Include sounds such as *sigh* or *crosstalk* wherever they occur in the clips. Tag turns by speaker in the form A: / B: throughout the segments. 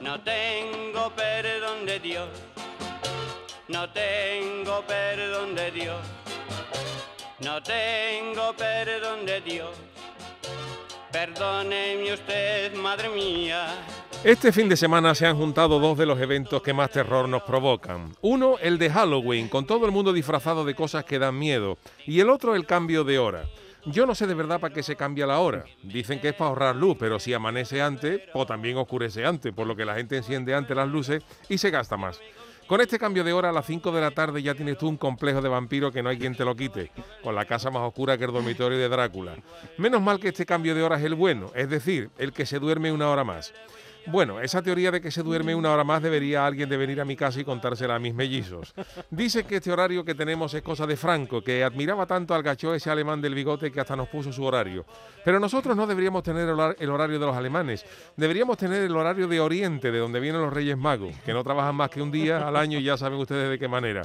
A: No tengo perdón de Dios, no tengo perdón de Dios, no tengo perdón de Dios. Perdóneme usted, madre mía.
B: Este fin de semana se han juntado dos de los eventos que más terror nos provocan. Uno, el de Halloween, con todo el mundo disfrazado de cosas que dan miedo. Y el otro, el cambio de hora. Yo no sé de verdad para qué se cambia la hora. Dicen que es para ahorrar luz, pero si amanece antes, o también oscurece antes, por lo que la gente enciende antes las luces y se gasta más. Con este cambio de hora a las 5 de la tarde ya tienes tú un complejo de vampiro que no hay quien te lo quite, con la casa más oscura que el dormitorio de Drácula. Menos mal que este cambio de hora es el bueno, es decir, el que se duerme una hora más. Bueno, esa teoría de que se duerme una hora más debería alguien de venir a mi casa y contársela a mis mellizos. Dice que este horario que tenemos es cosa de Franco, que admiraba tanto al gacho ese alemán del bigote que hasta nos puso su horario. Pero nosotros no deberíamos tener el horario de los alemanes, deberíamos tener el horario de Oriente, de donde vienen los Reyes Magos, que no trabajan más que un día al año y ya saben ustedes de qué manera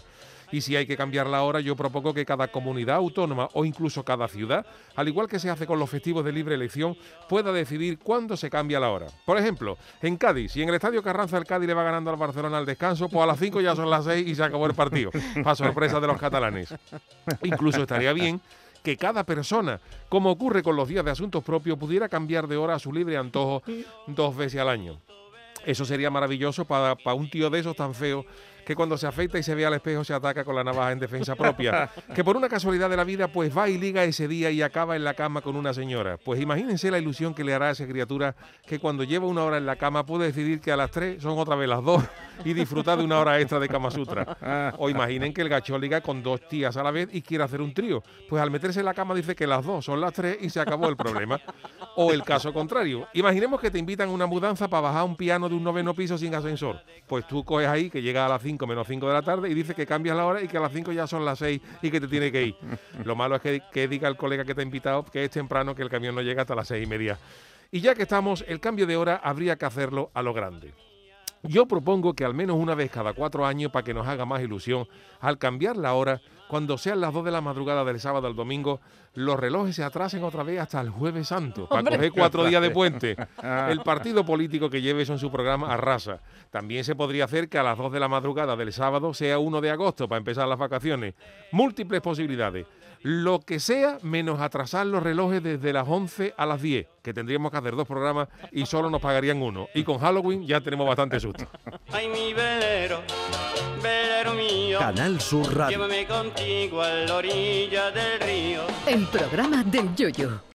B: y si hay que cambiar la hora, yo propongo que cada comunidad autónoma o incluso cada ciudad, al igual que se hace con los festivos de libre elección, pueda decidir cuándo se cambia la hora. Por ejemplo, en Cádiz, si en el Estadio Carranza el Cádiz le va ganando al Barcelona al descanso, pues a las 5 ya son las 6 y se acabó el partido, para sorpresa de los catalanes. Incluso estaría bien que cada persona, como ocurre con los días de asuntos propios, pudiera cambiar de hora a su libre antojo dos veces al año. Eso sería maravilloso para, para un tío de esos tan feos que cuando se afeita y se ve al espejo se ataca con la navaja en defensa propia. Que por una casualidad de la vida, pues va y liga ese día y acaba en la cama con una señora. Pues imagínense la ilusión que le hará a esa criatura que cuando lleva una hora en la cama puede decidir que a las tres son otra vez las dos y disfrutar de una hora extra de Kama Sutra. O imaginen que el gacho liga con dos tías a la vez y quiere hacer un trío. Pues al meterse en la cama dice que las dos son las tres y se acabó el problema. O el caso contrario. Imaginemos que te invitan a una mudanza para bajar un piano de un noveno piso sin ascensor. Pues tú coges ahí que llega a las 5 menos 5 de la tarde y dice que cambias la hora y que a las 5 ya son las 6 y que te tiene que ir. *laughs* Lo malo es que, que diga el colega que te ha invitado que es temprano, que el camión no llega hasta las 6 y media. Y ya que estamos, el cambio de hora habría que hacerlo a lo grande. Yo propongo que al menos una vez cada cuatro años, para que nos haga más ilusión, al cambiar la hora, cuando sean las 2 de la madrugada del sábado al domingo, los relojes se atrasen otra vez hasta el jueves santo, para coger cuatro días de puente. *laughs* El partido político que lleve eso en su programa arrasa. También se podría hacer que a las 2 de la madrugada del sábado sea 1 de agosto, para empezar las vacaciones. Múltiples posibilidades lo que sea menos atrasar los relojes desde las 11 a las 10, que tendríamos que hacer dos programas y solo nos pagarían uno. Y con Halloween ya tenemos bastante susto.
A: Ay, mi velero, velero mío.
C: Canal Sur Radio.
A: Llévame contigo.
D: El programa del Yoyo.